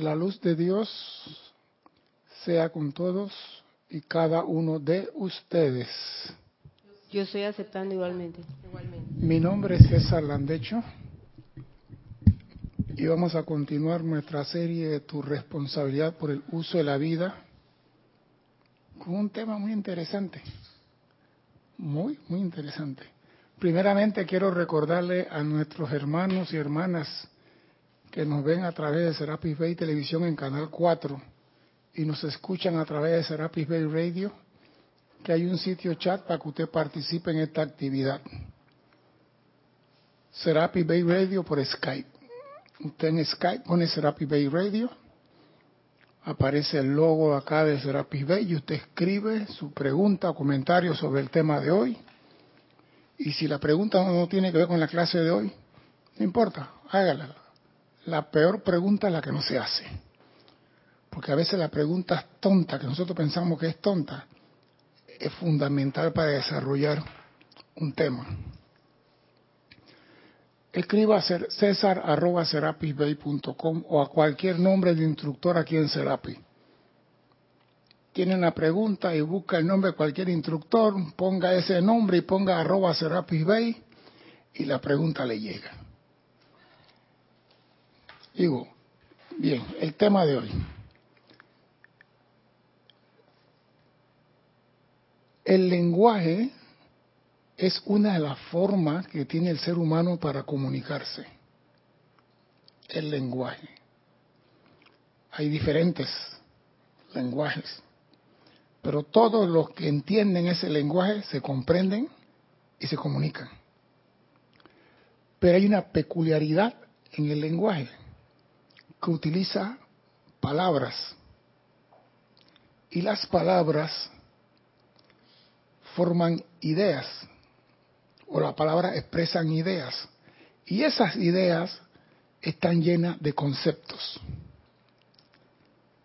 La luz de Dios sea con todos y cada uno de ustedes. Yo estoy aceptando igualmente. Mi nombre es César Landecho y vamos a continuar nuestra serie de tu responsabilidad por el uso de la vida con un tema muy interesante. Muy, muy interesante. Primeramente quiero recordarle a nuestros hermanos y hermanas que nos ven a través de Serapis Bay Televisión en Canal 4 y nos escuchan a través de Serapis Bay Radio, que hay un sitio chat para que usted participe en esta actividad. Serapis Bay Radio por Skype. Usted en Skype pone Serapis Bay Radio, aparece el logo acá de Serapis Bay y usted escribe su pregunta o comentario sobre el tema de hoy. Y si la pregunta no tiene que ver con la clase de hoy, no importa, hágala la peor pregunta es la que no se hace. Porque a veces la pregunta es tonta, que nosotros pensamos que es tonta, es fundamental para desarrollar un tema. Escriba a césar o a cualquier nombre de instructor aquí en Serapi. Tiene una pregunta y busca el nombre de cualquier instructor, ponga ese nombre y ponga arroba Serapis y la pregunta le llega. Digo, bien, el tema de hoy. El lenguaje es una de las formas que tiene el ser humano para comunicarse. El lenguaje. Hay diferentes lenguajes, pero todos los que entienden ese lenguaje se comprenden y se comunican. Pero hay una peculiaridad en el lenguaje que utiliza palabras. Y las palabras forman ideas, o las palabras expresan ideas. Y esas ideas están llenas de conceptos.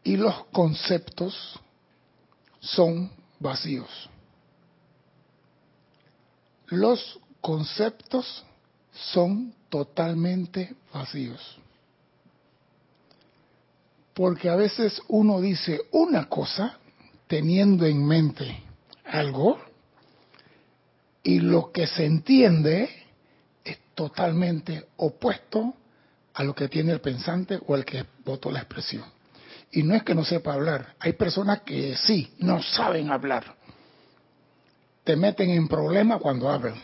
Y los conceptos son vacíos. Los conceptos son totalmente vacíos. Porque a veces uno dice una cosa teniendo en mente algo y lo que se entiende es totalmente opuesto a lo que tiene el pensante o el que votó la expresión. Y no es que no sepa hablar, hay personas que sí, no saben hablar. Te meten en problemas cuando hablan.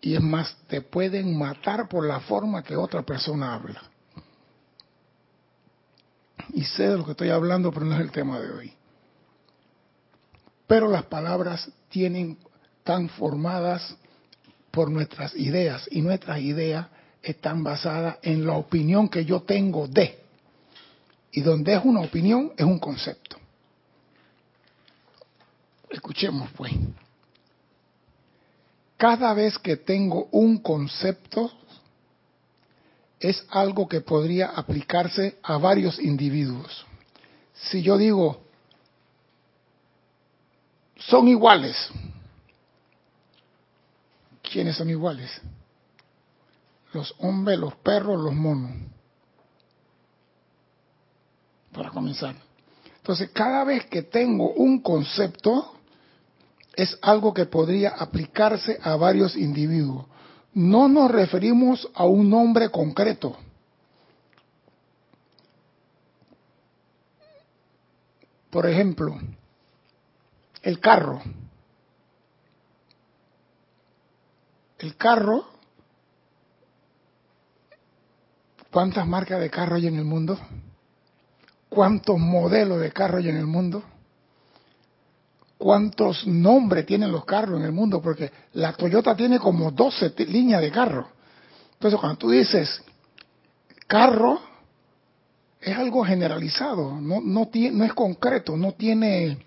Y es más, te pueden matar por la forma que otra persona habla y sé de lo que estoy hablando, pero no es el tema de hoy. Pero las palabras tienen tan formadas por nuestras ideas y nuestras ideas están basadas en la opinión que yo tengo de. Y donde es una opinión es un concepto. Escuchemos pues. Cada vez que tengo un concepto es algo que podría aplicarse a varios individuos. Si yo digo, son iguales, ¿quiénes son iguales? Los hombres, los perros, los monos. Para comenzar. Entonces, cada vez que tengo un concepto, es algo que podría aplicarse a varios individuos no nos referimos a un nombre concreto. Por ejemplo, el carro. El carro, ¿cuántas marcas de carro hay en el mundo? ¿Cuántos modelos de carro hay en el mundo? Cuántos nombres tienen los carros en el mundo, porque la Toyota tiene como 12 líneas de carro. Entonces, cuando tú dices carro, es algo generalizado, no, no, es concreto, no tiene,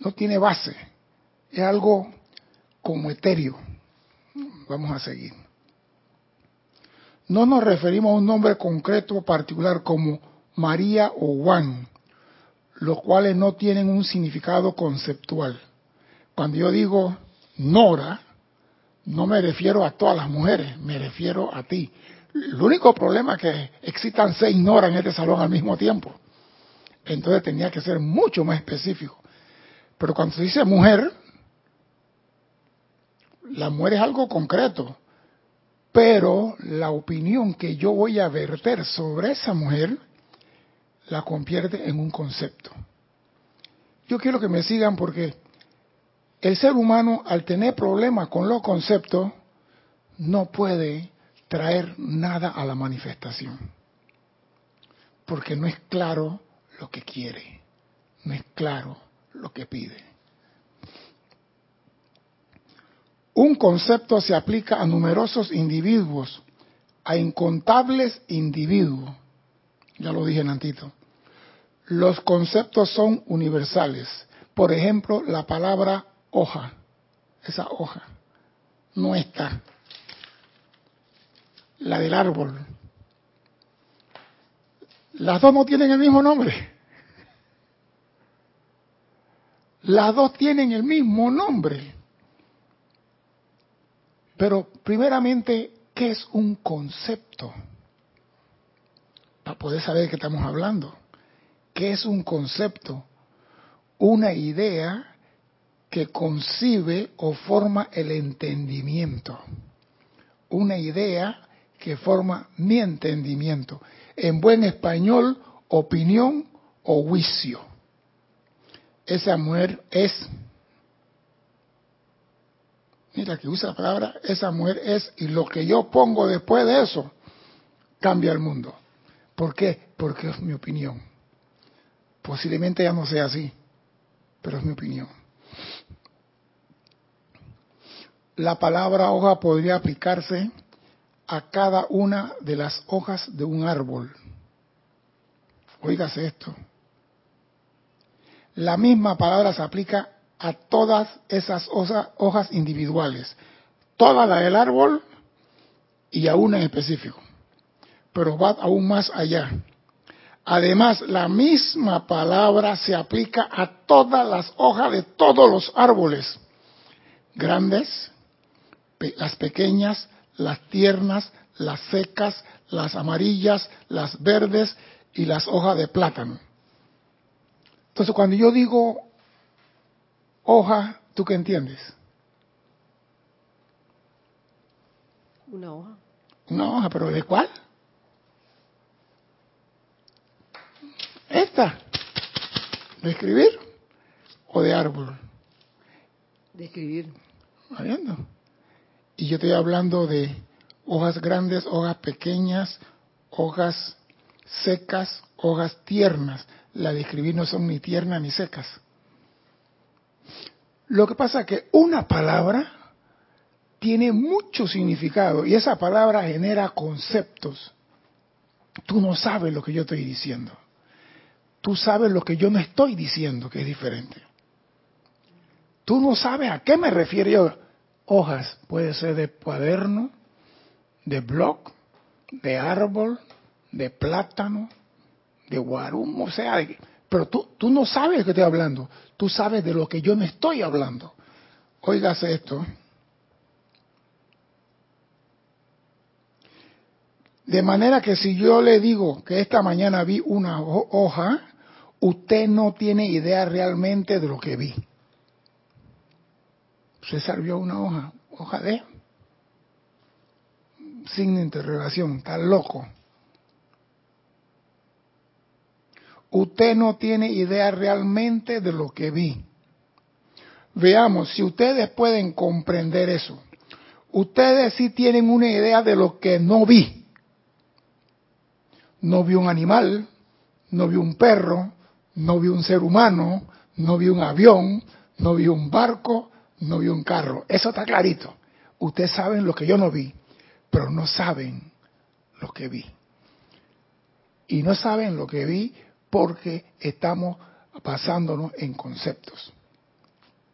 no tiene base, es algo como etéreo. Vamos a seguir. No nos referimos a un nombre concreto particular como María o Juan, los cuales no tienen un significado conceptual. Cuando yo digo Nora, no me refiero a todas las mujeres, me refiero a ti. El único problema es que existan seis noras en este salón al mismo tiempo. Entonces tenía que ser mucho más específico. Pero cuando se dice mujer, la mujer es algo concreto. Pero la opinión que yo voy a verter sobre esa mujer la convierte en un concepto. Yo quiero que me sigan porque el ser humano al tener problemas con los conceptos no puede traer nada a la manifestación. Porque no es claro lo que quiere, no es claro lo que pide. Un concepto se aplica a numerosos individuos, a incontables individuos. Ya lo dije Nantito. Los conceptos son universales. Por ejemplo, la palabra hoja, esa hoja, no está. La del árbol. Las dos no tienen el mismo nombre. Las dos tienen el mismo nombre. Pero primeramente, ¿qué es un concepto? Para poder saber de qué estamos hablando. ¿Qué es un concepto? Una idea que concibe o forma el entendimiento. Una idea que forma mi entendimiento. En buen español, opinión o juicio. Esa mujer es, mira que usa la palabra, esa mujer es, y lo que yo pongo después de eso, cambia el mundo. ¿Por qué? Porque es mi opinión. Posiblemente ya no sea así, pero es mi opinión. La palabra hoja podría aplicarse a cada una de las hojas de un árbol. Óigase esto. La misma palabra se aplica a todas esas hojas individuales, toda la del árbol y a una en específico, pero va aún más allá. Además, la misma palabra se aplica a todas las hojas de todos los árboles, grandes, las pequeñas, las tiernas, las secas, las amarillas, las verdes y las hojas de plátano. Entonces, cuando yo digo hoja, ¿tú qué entiendes? Una hoja. Una hoja, pero ¿de cuál? ¿De escribir o de árbol? De escribir. ¿Está viendo? Y yo estoy hablando de hojas grandes, hojas pequeñas, hojas secas, hojas tiernas. La de escribir no son ni tiernas ni secas. Lo que pasa es que una palabra tiene mucho significado y esa palabra genera conceptos. Tú no sabes lo que yo estoy diciendo tú sabes lo que yo no estoy diciendo, que es diferente. Tú no sabes a qué me refiero yo. Hojas, puede ser de cuaderno, de blog, de árbol, de plátano, de guarum, o sea, pero tú, tú no sabes de qué estoy hablando, tú sabes de lo que yo no estoy hablando. Óigase esto. De manera que si yo le digo que esta mañana vi una hoja, usted no tiene idea realmente de lo que vi. César vio una hoja, hoja de sin interrogación, está loco. Usted no tiene idea realmente de lo que vi. Veamos, si ustedes pueden comprender eso, ustedes sí tienen una idea de lo que no vi. No vi un animal, no vi un perro, no vi un ser humano, no vi un avión, no vi un barco, no vi un carro. Eso está clarito. Ustedes saben lo que yo no vi, pero no saben lo que vi. Y no saben lo que vi porque estamos basándonos en conceptos.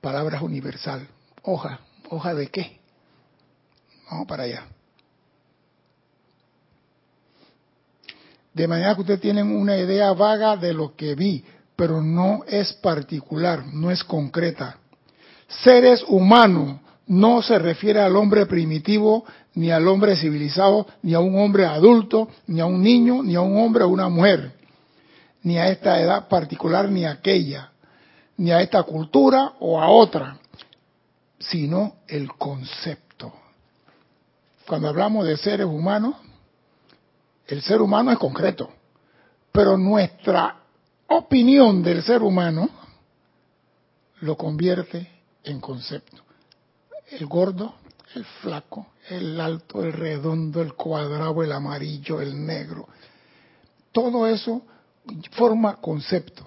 Palabras universal. Hoja. ¿Hoja de qué? Vamos para allá. De manera que ustedes tienen una idea vaga de lo que vi, pero no es particular, no es concreta. Seres humanos, no se refiere al hombre primitivo, ni al hombre civilizado, ni a un hombre adulto, ni a un niño, ni a un hombre o una mujer, ni a esta edad particular, ni a aquella, ni a esta cultura o a otra, sino el concepto. Cuando hablamos de seres humanos, el ser humano es concreto, pero nuestra opinión del ser humano lo convierte en concepto. El gordo, el flaco, el alto, el redondo, el cuadrado, el amarillo, el negro. Todo eso forma concepto.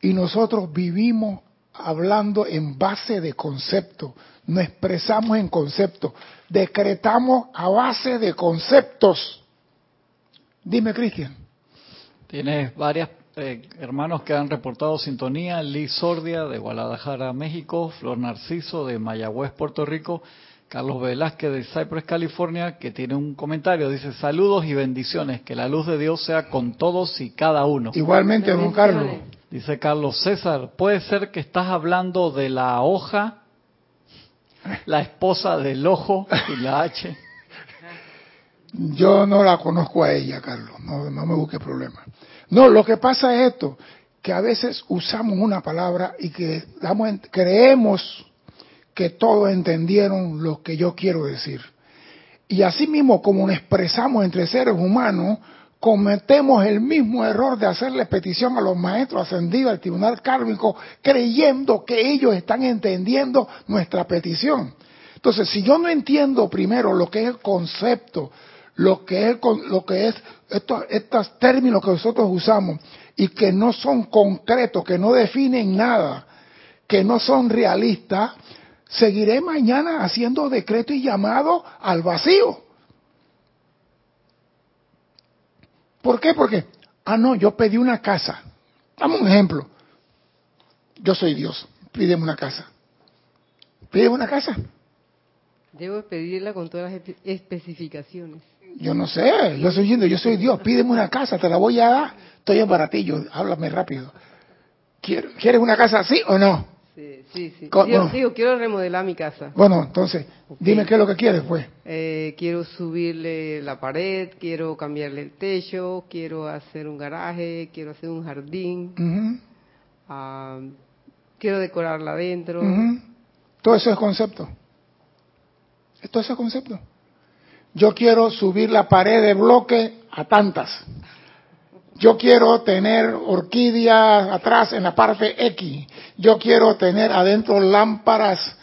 Y nosotros vivimos hablando en base de concepto. Nos expresamos en concepto. Decretamos a base de conceptos. Dime, Cristian. Tienes varias eh, hermanos que han reportado sintonía. Liz Sordia de Guadalajara, México. Flor Narciso de Mayagüez, Puerto Rico. Carlos Velázquez de Cypress, California, que tiene un comentario. Dice, saludos y bendiciones. Que la luz de Dios sea con todos y cada uno. Igualmente, don Carlos. Dice Carlos César, puede ser que estás hablando de la hoja, la esposa del ojo y la H. Yo no la conozco a ella, Carlos, no, no me busque problemas. No, lo que pasa es esto, que a veces usamos una palabra y que damos, creemos que todos entendieron lo que yo quiero decir. Y así mismo como nos expresamos entre seres humanos, cometemos el mismo error de hacerle petición a los maestros ascendidos al tribunal kármico creyendo que ellos están entendiendo nuestra petición. Entonces, si yo no entiendo primero lo que es el concepto, lo que es, lo que es estos, estos términos que nosotros usamos y que no son concretos, que no definen nada, que no son realistas, seguiré mañana haciendo decreto y llamado al vacío. ¿Por qué? Porque, ah, no, yo pedí una casa. Dame un ejemplo. Yo soy Dios, pídeme una casa. Pídeme una casa. Debo pedirla con todas las especificaciones. Yo no sé, yo soy yendo, yo soy Dios, pídeme una casa, te la voy a dar. Estoy en baratillo, háblame rápido. ¿Quieres una casa así o no? Sí, sí, sí. Digo, quiero remodelar mi casa. Bueno, entonces, dime qué es lo que quieres, pues. Eh, quiero subirle la pared, quiero cambiarle el techo, quiero hacer un garaje, quiero hacer un jardín, ah, quiero decorarla adentro. Todo eso es concepto. Todo eso es concepto. Yo quiero subir la pared de bloque a tantas. Yo quiero tener orquídeas atrás en la parte X. Yo quiero tener adentro lámparas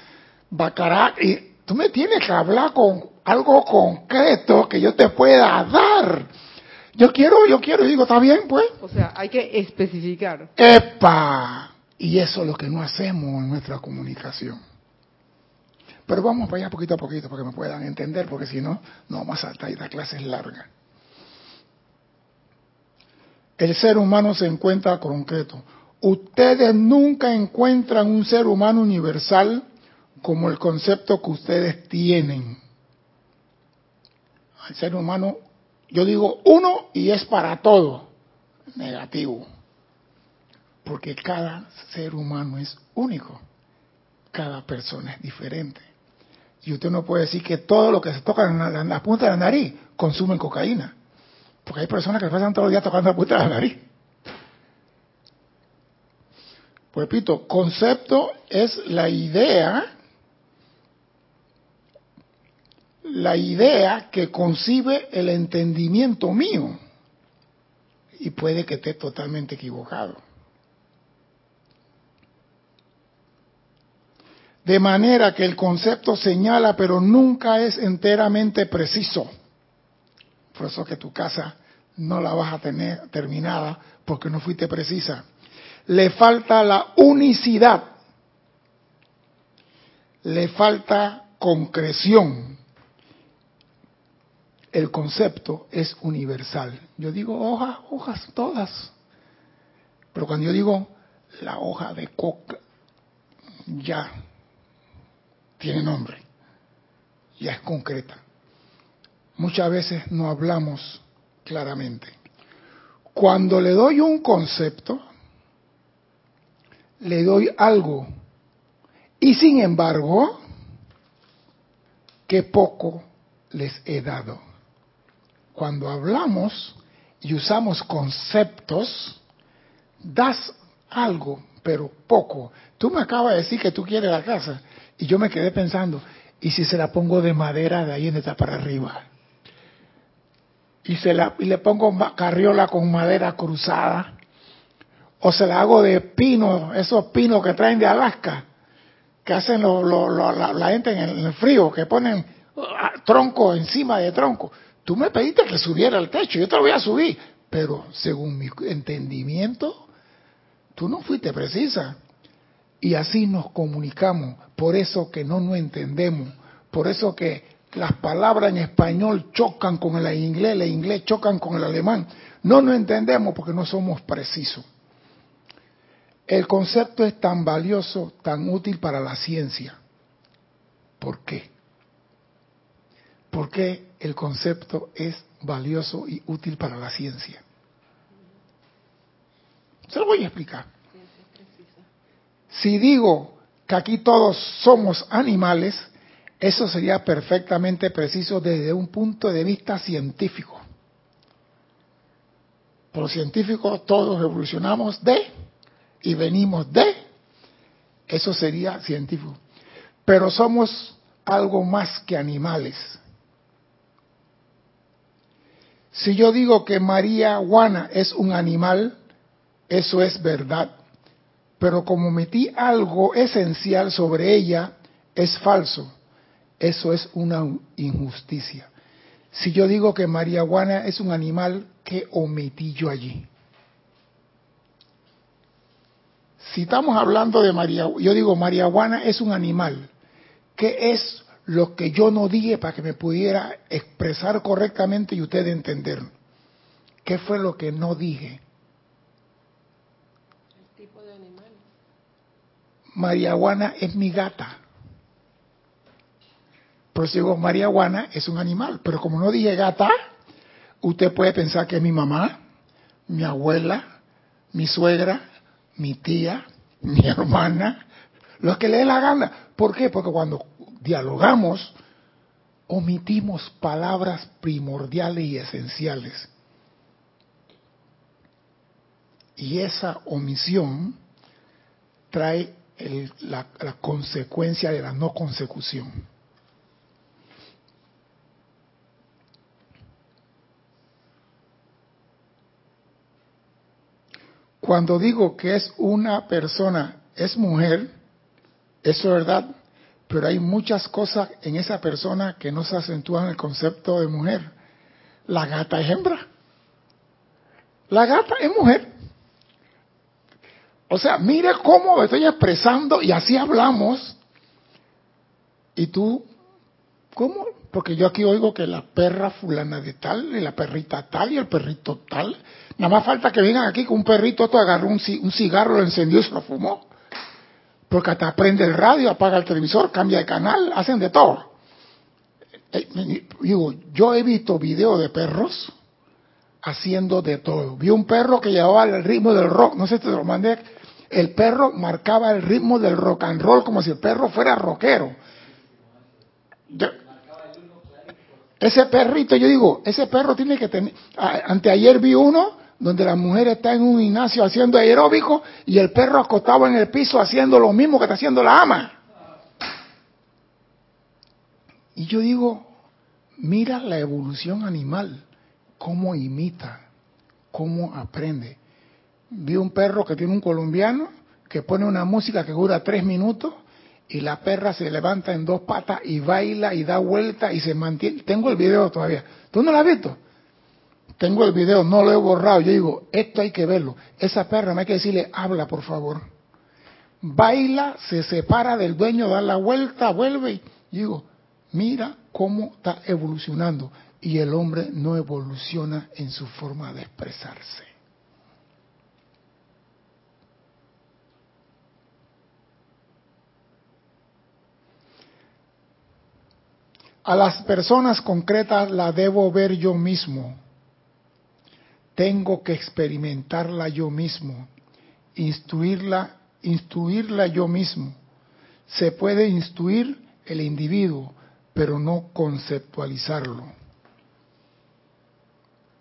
bacará. Y tú me tienes que hablar con algo concreto que yo te pueda dar. Yo quiero, yo quiero, y digo, está bien, pues. O sea, hay que especificar. ¡Epa! Y eso es lo que no hacemos en nuestra comunicación. Pero vamos para allá poquito a poquito para que me puedan entender, porque si no, no vamos a saltar y la clase es larga el ser humano se encuentra concreto. Ustedes nunca encuentran un ser humano universal como el concepto que ustedes tienen. El ser humano, yo digo uno y es para todo. Negativo. Porque cada ser humano es único. Cada persona es diferente. Y usted no puede decir que todo lo que se toca en la, punta de la nariz consumen cocaína. Porque hay personas que pasan todo el día tocando la puerta de la nariz. Pues repito, concepto es la idea, la idea que concibe el entendimiento mío. Y puede que esté totalmente equivocado. De manera que el concepto señala, pero nunca es enteramente preciso. Por eso que tu casa no la vas a tener terminada porque no fuiste precisa. Le falta la unicidad. Le falta concreción. El concepto es universal. Yo digo hojas, hojas todas. Pero cuando yo digo la hoja de coca, ya tiene nombre. Ya es concreta muchas veces no hablamos claramente. Cuando le doy un concepto, le doy algo. Y sin embargo, qué poco les he dado. Cuando hablamos y usamos conceptos, das algo, pero poco. Tú me acabas de decir que tú quieres la casa y yo me quedé pensando, ¿y si se la pongo de madera de ahí en esta para arriba? Y, se la, y le pongo carriola con madera cruzada. O se la hago de pino, esos pinos que traen de Alaska, que hacen la, gente en el, frío, que ponen ah, tronco encima de tronco. Tú me pediste que subiera el techo, yo te lo voy a subir, pero según mi entendimiento, tú no fuiste precisa. Y así nos comunicamos, por eso que no nos entendemos, por eso que las palabras en español chocan con el inglés, el inglés chocan con el alemán. No nos entendemos porque no somos precisos. El concepto es tan valioso, tan útil para la ciencia. ¿Por qué? ¿Por qué el concepto es valioso y útil para la ciencia? Se lo voy a explicar. Si digo que aquí todos somos animales, eso sería perfectamente preciso desde un punto de vista científico. Por los científicos todos evolucionamos de y venimos de, eso sería científico. Pero somos algo más que animales. Si yo digo que María Juana es un animal, eso es verdad. Pero como metí algo esencial sobre ella, es falso. Eso es una injusticia. Si yo digo que María Juana es un animal, ¿qué omití yo allí? Si estamos hablando de María, yo digo María Juana es un animal. ¿Qué es lo que yo no dije para que me pudiera expresar correctamente y usted entender? ¿Qué fue lo que no dije? El tipo de animal. María Juana es mi gata. Por eso digo, María Juana es un animal. Pero como no dije gata, usted puede pensar que es mi mamá, mi abuela, mi suegra, mi tía, mi hermana, los que le dé la gana. ¿Por qué? Porque cuando dialogamos, omitimos palabras primordiales y esenciales. Y esa omisión trae la, la consecuencia de la no consecución. Cuando digo que es una persona, es mujer, eso es verdad, pero hay muchas cosas en esa persona que no se acentúan en el concepto de mujer. La gata es hembra. La gata es mujer. O sea, mire cómo estoy expresando y así hablamos. Y tú, ¿cómo? Porque yo aquí oigo que la perra fulana de tal, y la perrita tal, y el perrito tal. Nada más falta que vengan aquí con un perrito, otro agarró un, cigarro, lo encendió y se lo fumó. Porque hasta prende el radio, apaga el televisor, cambia de canal, hacen de todo. Eh, digo, yo he visto videos de perros haciendo de todo. Vi un perro que llevaba el ritmo del rock, no sé si te lo mandé. El perro marcaba el ritmo del rock and roll como si el perro fuera rockero. Ese perrito, yo digo, ese perro tiene que tener. Anteayer vi uno donde la mujer está en un gimnasio haciendo aeróbico y el perro acostado en el piso haciendo lo mismo que está haciendo la ama. Y yo digo, mira la evolución animal, cómo imita, cómo aprende. Vi un perro que tiene un colombiano que pone una música que dura tres minutos y la perra se levanta en dos patas y baila y da vuelta y se mantiene. Tengo el video todavía. ¿Tú no lo has visto? Tengo el video, no lo he borrado. Yo digo, esto hay que verlo. Esa perra me hay que decirle, habla por favor. Baila, se separa del dueño, da la vuelta, vuelve y digo, mira cómo está evolucionando. Y el hombre no evoluciona en su forma de expresarse. A las personas concretas la debo ver yo mismo. Tengo que experimentarla yo mismo, instruirla, instruirla yo mismo. Se puede instruir el individuo, pero no conceptualizarlo.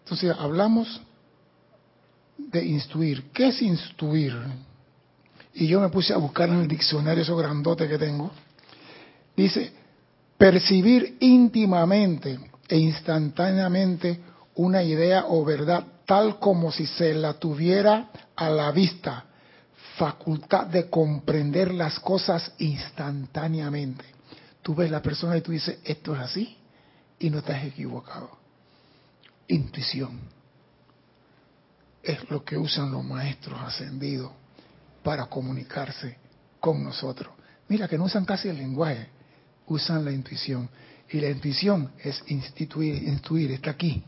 Entonces hablamos de instruir. ¿Qué es instruir? Y yo me puse a buscar en el diccionario eso grandote que tengo. Dice, percibir íntimamente e instantáneamente una idea o verdad tal como si se la tuviera a la vista, facultad de comprender las cosas instantáneamente. Tú ves la persona y tú dices, esto es así, y no estás equivocado. Intuición. Es lo que usan los maestros ascendidos para comunicarse con nosotros. Mira que no usan casi el lenguaje, usan la intuición. Y la intuición es instituir, está aquí.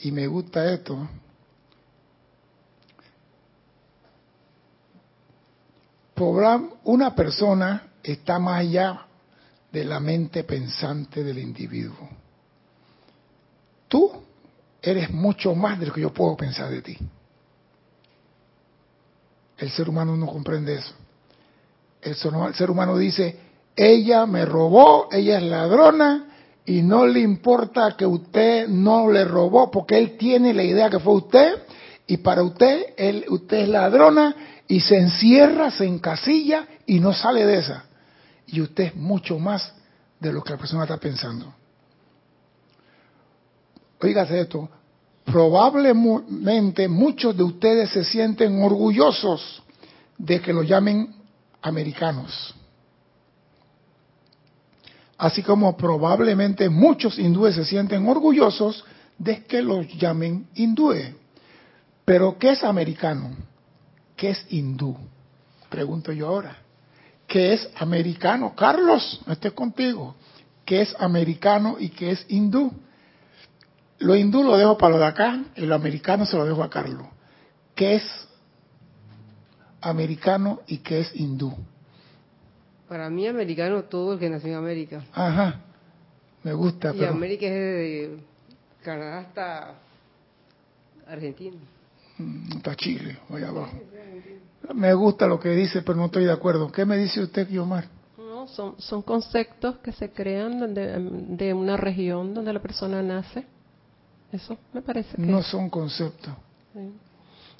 Y me gusta esto. Una persona está más allá de la mente pensante del individuo. Tú eres mucho más de lo que yo puedo pensar de ti. El ser humano no comprende eso. El ser humano dice, ella me robó, ella es ladrona y no le importa que usted no le robó porque él tiene la idea que fue usted y para usted, él, usted es ladrona y se encierra, se encasilla y no sale de esa. Y usted es mucho más de lo que la persona está pensando. Oígase esto, probablemente muchos de ustedes se sienten orgullosos de que lo llamen americanos. Así como probablemente muchos hindúes se sienten orgullosos de que los llamen hindúes. Pero ¿qué es americano? ¿Qué es hindú? Pregunto yo ahora. ¿Qué es americano? Carlos, estoy contigo. ¿Qué es americano y qué es hindú? Lo hindú lo dejo para lo de acá lo americano se lo dejo a Carlos. ¿Qué es americano y qué es hindú? Para mí americano todo el que nació en América. Ajá, me gusta. Y América es de Canadá hasta Argentina. Mm, hasta Chile, allá abajo. Me gusta lo que dice, pero no estoy de acuerdo. ¿Qué me dice usted, Guiomar? No, son, son conceptos que se crean de, de una región donde la persona nace. Eso me parece que... No son conceptos.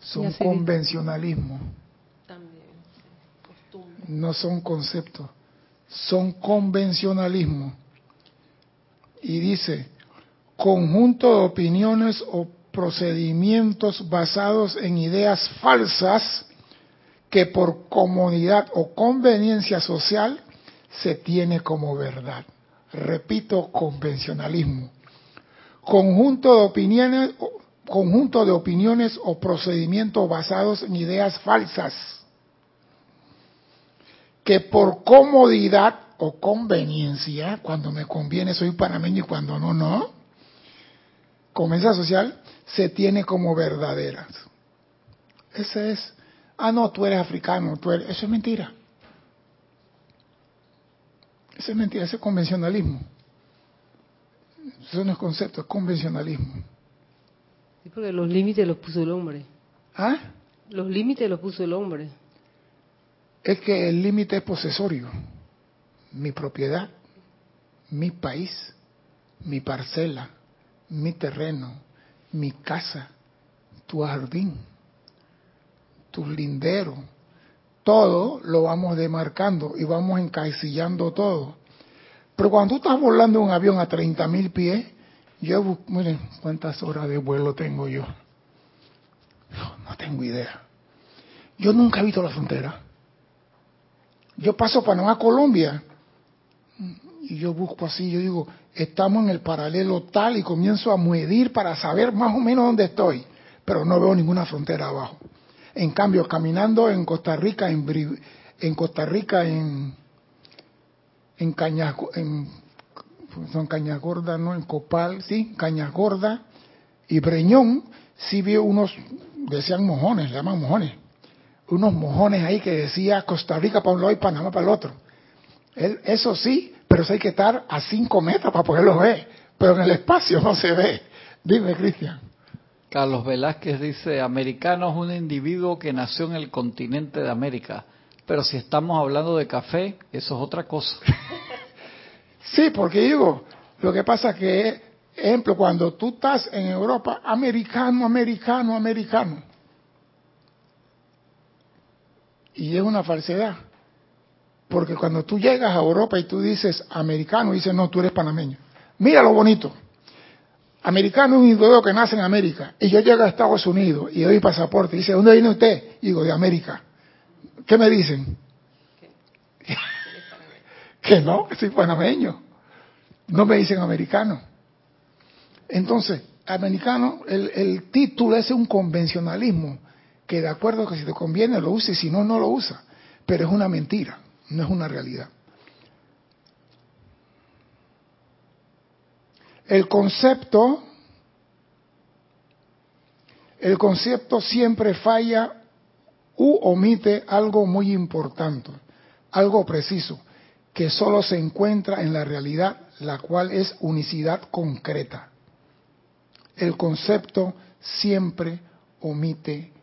Son convencionalismo. No son conceptos. Son convencionalismo. Y dice, conjunto de opiniones o procedimientos basados en ideas falsas que por comodidad o conveniencia social se tiene como verdad. Repito, convencionalismo conjunto de opiniones, conjunto de opiniones o procedimientos basados en ideas falsas que por comodidad o conveniencia, cuando me conviene soy panameño y cuando no, no, conveniencia social, se tiene como verdaderas. Ese es, ah, no, tú eres africano, tú eres, eso es mentira. Eso es mentira, ese es convencionalismo. Eso no es concepto, es convencionalismo. Sí, porque los límites los puso el hombre. ¿Ah? Los límites los puso el hombre. Es que el límite es posesorio. Mi propiedad, mi país, mi parcela, mi terreno, mi casa, tu jardín, tu lindero. Todo lo vamos demarcando y vamos encasillando todo. Pero cuando tú estás volando un avión a 30.000 pies, yo, miren, ¿cuántas horas de vuelo tengo yo? No tengo idea. Yo nunca he visto la frontera. Yo paso Panamá Colombia y yo busco así, yo digo, estamos en el paralelo tal y comienzo a medir para saber más o menos dónde estoy, pero no veo ninguna frontera abajo. En cambio, caminando en Costa Rica, en, en Costa Rica, en en Cañas, en, son Cañas Gorda, ¿no? En Copal, sí, Cañas Gorda y Breñón, sí vi unos, decían mojones, le llaman mojones, unos mojones ahí que decía Costa Rica para un lado y Panamá para el otro. eso sí, pero eso hay que estar a cinco metros para poderlo ver, pero en el espacio no se ve. Dime, Cristian. Carlos Velázquez dice, americano es un individuo que nació en el continente de América pero si estamos hablando de café, eso es otra cosa. sí, porque digo, lo que pasa que, ejemplo, cuando tú estás en Europa, americano, americano, americano. Y es una falsedad. Porque cuando tú llegas a Europa y tú dices americano, dices, no, tú eres panameño. Mira lo bonito. Americano es un individuo que nace en América. Y yo llego a Estados Unidos y doy pasaporte. Y dice, ¿dónde viene usted? Y digo, de América. ¿Qué me dicen? que no, que soy panameño. No me dicen americano. Entonces, americano, el, el título es un convencionalismo que de acuerdo que si te conviene lo use y si no, no lo usa. Pero es una mentira, no es una realidad. El concepto, el concepto siempre falla u omite algo muy importante, algo preciso, que solo se encuentra en la realidad, la cual es unicidad concreta. El concepto siempre omite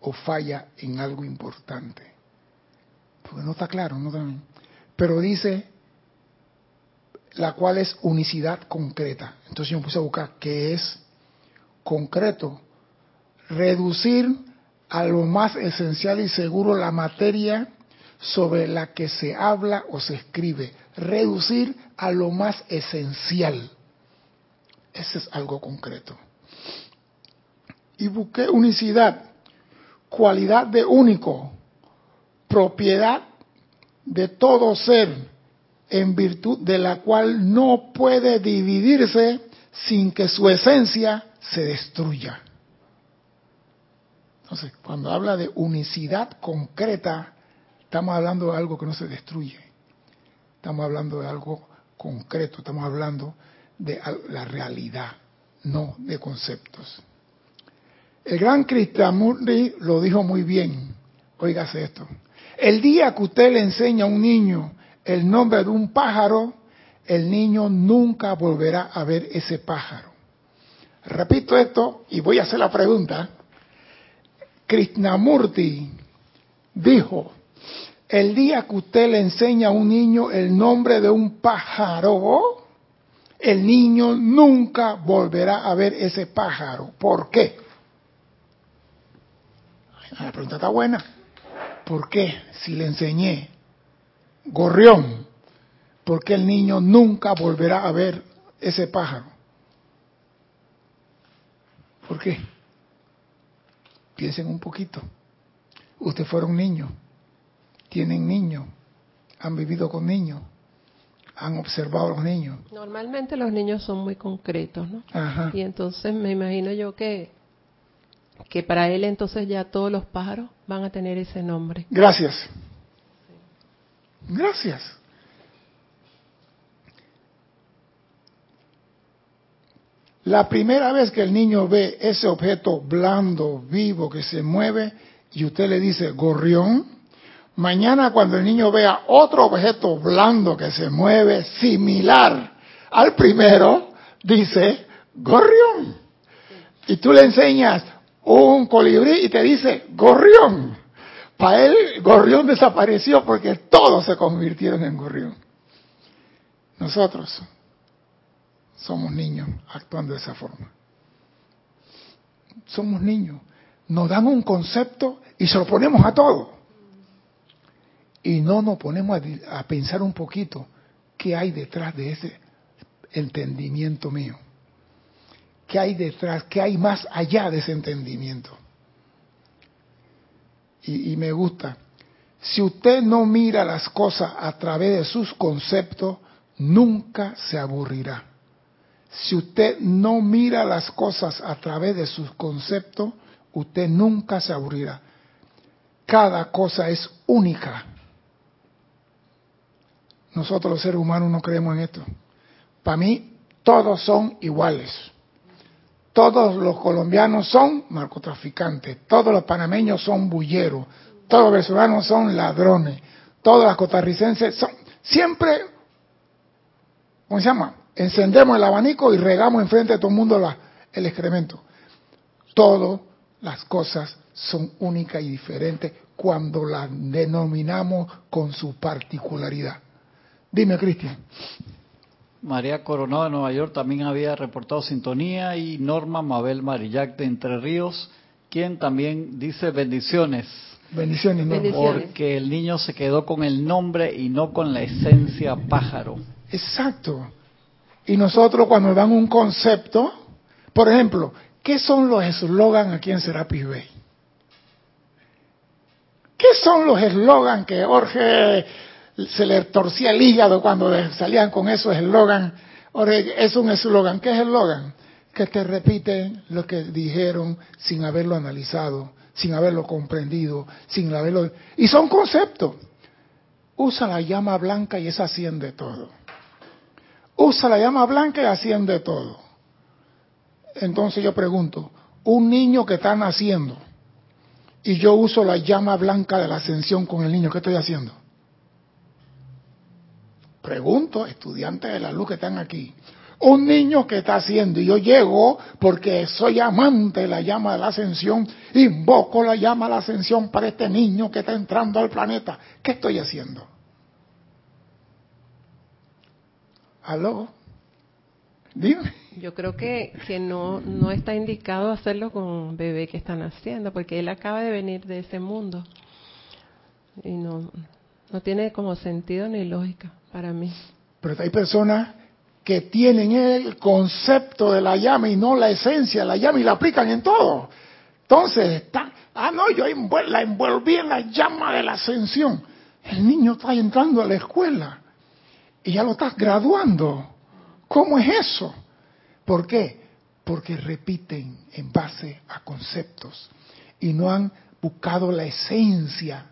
o falla en algo importante. Porque no está claro, no Pero dice la cual es unicidad concreta. Entonces yo me puse a buscar qué es concreto. Reducir a lo más esencial y seguro la materia sobre la que se habla o se escribe. Reducir a lo más esencial. Ese es algo concreto. Y busqué unicidad, cualidad de único, propiedad de todo ser en virtud de la cual no puede dividirse sin que su esencia se destruya. Entonces, cuando habla de unicidad concreta, estamos hablando de algo que no se destruye. Estamos hablando de algo concreto, estamos hablando de la realidad, no de conceptos. El gran Krishnamurti lo dijo muy bien. Óigase esto. El día que usted le enseña a un niño el nombre de un pájaro, el niño nunca volverá a ver ese pájaro. Repito esto y voy a hacer la pregunta. Krishnamurti dijo, el día que usted le enseña a un niño el nombre de un pájaro, el niño nunca volverá a ver ese pájaro. ¿Por qué? La pregunta está buena. ¿Por qué? Si le enseñé gorrión, porque el niño nunca volverá a ver ese pájaro. ¿Por qué? Piensen un poquito. Usted fueron niño, tienen niños, han vivido con niños, han observado a los niños. Normalmente los niños son muy concretos, ¿no? Y entonces me imagino yo que que para él entonces ya todos los pájaros van a tener ese nombre. Gracias. Gracias. La primera vez que el niño ve ese objeto blando, vivo, que se mueve, y usted le dice gorrión, mañana cuando el niño vea otro objeto blando que se mueve, similar al primero, dice gorrión. Y tú le enseñas un colibrí y te dice gorrión. Para él, Gorrión desapareció porque todos se convirtieron en Gorrión. Nosotros somos niños actuando de esa forma. Somos niños. Nos dan un concepto y se lo ponemos a todo. Y no nos ponemos a, a pensar un poquito qué hay detrás de ese entendimiento mío. ¿Qué hay detrás? ¿Qué hay más allá de ese entendimiento? y, me gusta. Si usted no mira las cosas a través de sus conceptos, nunca se aburrirá. Si usted no mira las cosas a través de sus conceptos, usted nunca se aburrirá. Cada cosa es única. Nosotros los seres humanos no creemos en esto. Para mí, todos son iguales. Todos los colombianos son narcotraficantes, todos los panameños son bulleros, todos los venezolanos son ladrones, todos los costarricenses son... Siempre, ¿cómo se llama? Encendemos el abanico y regamos enfrente de todo el mundo el excremento. Todos las cosas son únicas y diferentes cuando las denominamos con su particularidad. Dime, Cristian. María Coronado de Nueva York también había reportado sintonía y Norma Mabel Marillac de Entre Ríos, quien también dice bendiciones. Bendiciones, Norma. Porque el niño se quedó con el nombre y no con la esencia pájaro. Exacto. Y nosotros cuando dan un concepto, por ejemplo, ¿qué son los eslogans aquí en Serapis Bay? ¿Qué son los eslogans que Jorge se le torcía el hígado cuando salían con esos eslogans? Es un eslogan. ¿Qué es eslogan? Que te repiten lo que dijeron sin haberlo analizado, sin haberlo comprendido, sin haberlo... Y son conceptos. Usa la llama blanca y es asciende todo usa la llama blanca y asciende todo. Entonces yo pregunto, un niño que está naciendo y yo uso la llama blanca de la ascensión con el niño, ¿qué estoy haciendo? Pregunto, estudiantes de la luz que están aquí, un niño que está haciendo y yo llego porque soy amante de la llama de la ascensión, invoco la llama de la ascensión para este niño que está entrando al planeta, ¿qué estoy haciendo? ¿Aló? Dime. Yo creo que, que no, no está indicado hacerlo con un bebé que están haciendo, porque él acaba de venir de ese mundo. Y no, no tiene como sentido ni lógica para mí. Pero hay personas que tienen el concepto de la llama y no la esencia de la llama y la aplican en todo. Entonces, está, ah, no, yo la envolví en la llama de la ascensión. El niño está entrando a la escuela y ya lo estás graduando. ¿Cómo es eso? ¿Por qué? Porque repiten en base a conceptos y no han buscado la esencia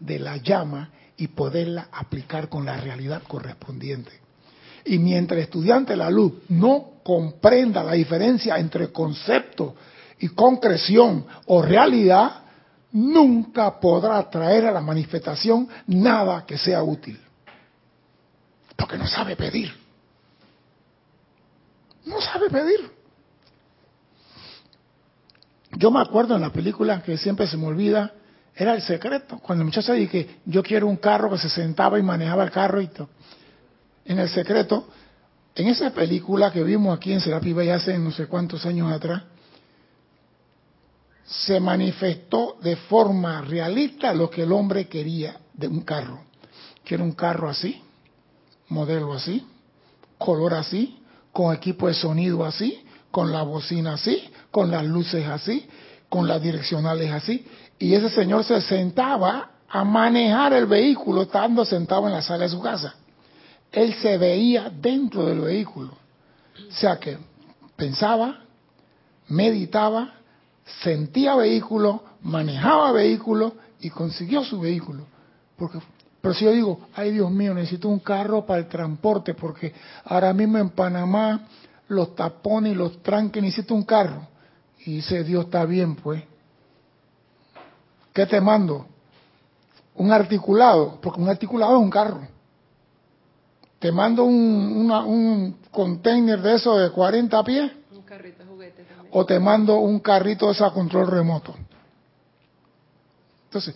de la llama y poderla aplicar con la realidad correspondiente. Y mientras el estudiante de la luz no comprenda la diferencia entre concepto y concreción o realidad, nunca podrá traer a la manifestación nada que sea útil que no sabe pedir. No sabe pedir. Yo me acuerdo en la película que siempre se me olvida, era el secreto. Cuando el muchacho dije yo quiero un carro que se sentaba y manejaba el carro y todo. En el secreto, en esa película que vimos aquí en Serapi Bay hace no sé cuántos años atrás, se manifestó de forma realista lo que el hombre quería de un carro. Quiero un carro así, modelo así, color así, con equipo de sonido así, con la bocina así, con las luces así, con las direccionales así. Y ese señor se sentaba a manejar el vehículo estando sentado en la sala de su casa. Él se veía dentro del vehículo. O sea que pensaba, meditaba, sentía vehículo, manejaba vehículo y consiguió su vehículo. Porque pero si yo digo, ay Dios mío, necesito un carro para el transporte, porque ahora mismo en Panamá los tapones y los tranques necesito un carro. Y dice, Dios está bien, pues. ¿Qué te mando? Un articulado, porque un articulado es un carro. Te mando un, un container de eso de 40 pies. Un carrito juguete también. O te mando un carrito de ese a control remoto. Entonces,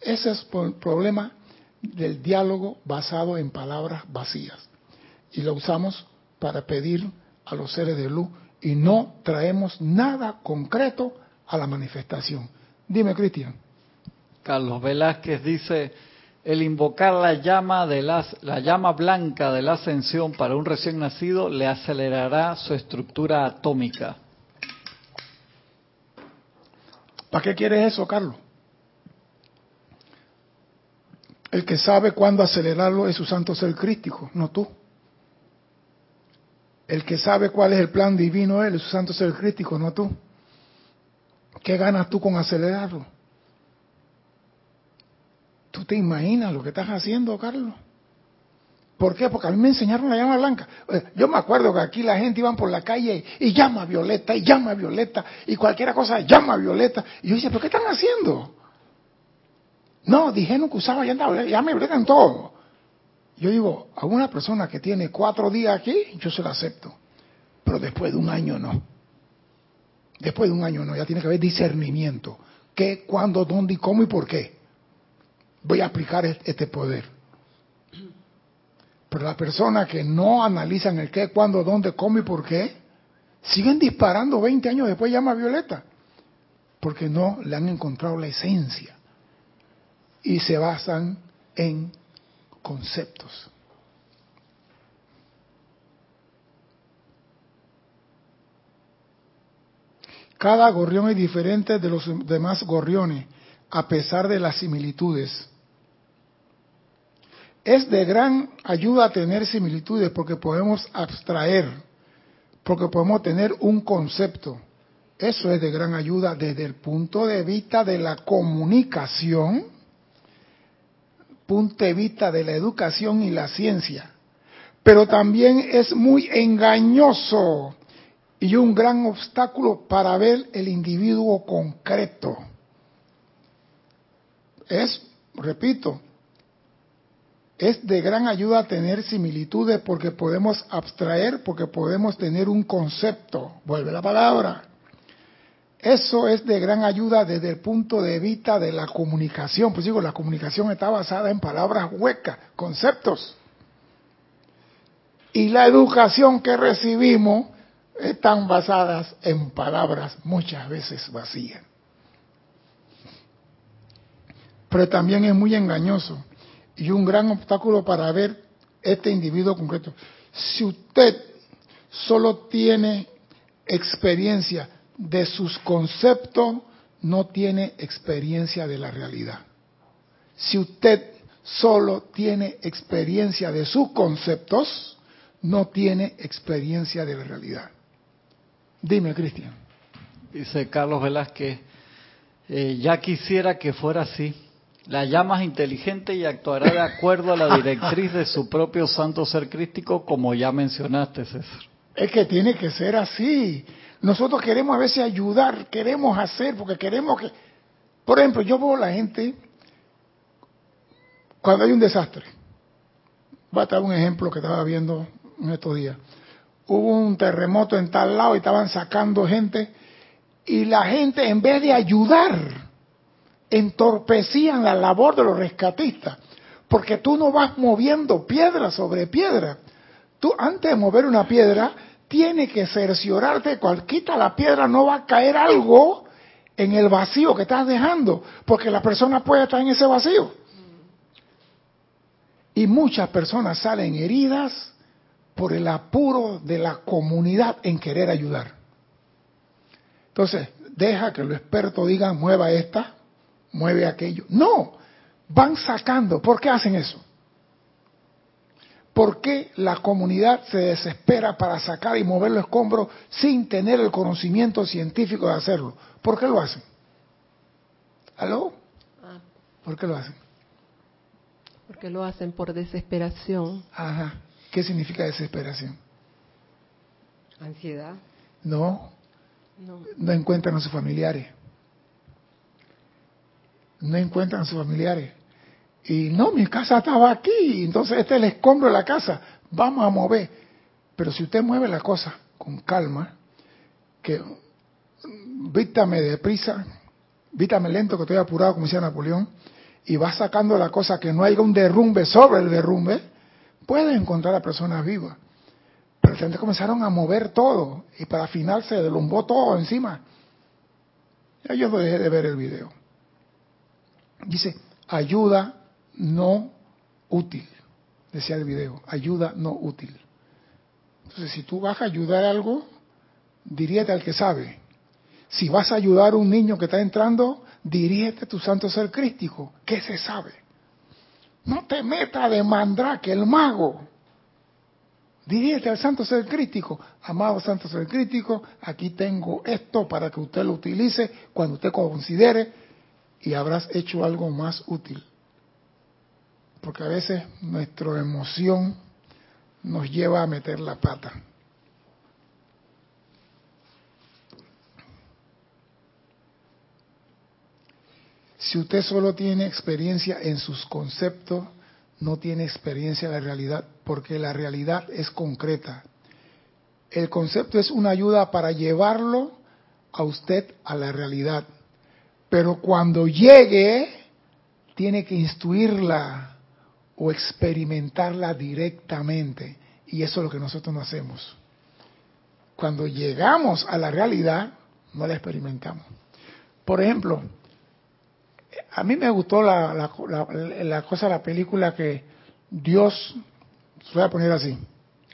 ese es el problema del diálogo basado en palabras vacías. Y lo usamos para pedir a los seres de luz y no traemos nada concreto a la manifestación. Dime, Cristian. Carlos Velázquez dice, el invocar la llama, de la llama blanca de la ascensión para un recién nacido le acelerará su estructura atómica. ¿Para qué quieres eso, Carlos? El que sabe cuándo acelerarlo es su santo ser crístico, no tú. El que sabe cuál es el plan divino es su santo ser crístico, no tú. ¿Qué ganas tú con acelerarlo? ¿Tú te imaginas lo que estás haciendo, Carlos? ¿Por qué? Porque a mí me enseñaron la llama blanca. Eh, yo me acuerdo que aquí la gente iba por la calle y, llama violeta, y llama violeta, y cualquier cosa llama violeta. Y yo decía, ¿pero qué están haciendo? No, dijeron que usaba llama, ya me en todo. Yo digo, a una persona que tiene cuatro días aquí, yo se la acepto. Pero después de un año no. Después de un año no, ya tiene que haber discernimiento. ¿Qué, cuándo, dónde y cómo y por qué? Voy a aplicar este poder. Pero las personas que no analizan el qué, cuándo, dónde, cómo y por qué, siguen disparando 20 años después llama Violeta. Porque no le han encontrado la esencia. Y se basan en conceptos. Cada gorrión es diferente de los demás gorriones, a pesar de las similitudes. Es de gran ayuda tener similitudes porque podemos abstraer, porque podemos tener un concepto. Eso es de gran ayuda desde el punto de vista de la comunicación, punto de vista de la educación y la ciencia. Pero también es muy engañoso y un gran obstáculo para ver el individuo concreto. Es, repito, es de gran ayuda tener similitudes porque podemos abstraer, porque podemos tener un concepto. Vuelve la palabra. Eso es de gran ayuda desde el punto de vista de la comunicación. Pues digo, la comunicación está basada en palabras huecas, conceptos. Y la educación que recibimos están basadas en palabras muchas veces vacías. Pero también es muy engañoso y un gran obstáculo para ver este individuo concreto. Si usted solo tiene experiencia de sus conceptos, no tiene experiencia de la realidad. Si usted solo tiene experiencia de sus conceptos, no tiene experiencia de la realidad. Dime, Cristian. Dice Carlos Velázquez, eh, ya quisiera que fuera así. La llama es inteligente y actuará de acuerdo a la directriz de su propio santo ser crístico, como ya mencionaste, César. Es que tiene que ser así. Nosotros queremos a veces ayudar, queremos hacer, porque queremos que... Por ejemplo, yo veo a la gente cuando hay un desastre. Voy a dar un ejemplo que estaba viendo en estos días hubo un terremoto en tal lado y estaban sacando gente y la gente en vez de ayudar entorpecían la labor de los rescatistas. Porque tú no vas moviendo piedra sobre piedra. Tú antes de mover una piedra tienes que cerciorarte cual quita la piedra no va a caer algo en el vacío que estás dejando porque la persona puede estar en ese vacío. Y muchas personas salen heridas por el apuro de la comunidad en querer ayudar. Entonces, deja que los expertos digan, mueva esta, mueve aquello. No, van sacando. ¿Por qué hacen eso? ¿Por qué la comunidad se desespera para sacar y mover los escombros sin tener el conocimiento científico de hacerlo? ¿Por qué lo hacen? ¿Aló? Ah. ¿Por qué lo hacen? Porque lo hacen por desesperación. Ajá. ¿Qué significa desesperación? Ansiedad. No, no, encuentran a sus familiares. No encuentran a sus familiares. Y no, mi casa estaba aquí, entonces este es el escombro de la casa. Vamos a mover. Pero si usted mueve la cosa con calma, que vítame deprisa, vítame lento que estoy apurado, como decía Napoleón, y va sacando la cosa que no haya un derrumbe sobre el derrumbe, Puede encontrar a personas vivas. Pero gente comenzaron a mover todo y para final se delumbó todo encima. Ya yo dejé de ver el video. Dice, ayuda no útil. Decía el video, ayuda no útil. Entonces, si tú vas a ayudar algo, diríete al que sabe. Si vas a ayudar a un niño que está entrando, diríete a tu santo ser crístico, que se sabe. No te metas de que el mago. Diríete al santo ser crítico, amado santo ser crítico, aquí tengo esto para que usted lo utilice cuando usted considere y habrás hecho algo más útil. Porque a veces nuestra emoción nos lleva a meter la pata. Si usted solo tiene experiencia en sus conceptos, no tiene experiencia en la realidad, porque la realidad es concreta. El concepto es una ayuda para llevarlo a usted a la realidad. Pero cuando llegue, tiene que instruirla o experimentarla directamente. Y eso es lo que nosotros no hacemos. Cuando llegamos a la realidad, no la experimentamos. Por ejemplo, a mí me gustó la, la, cosa, la película que Dios, voy a poner así.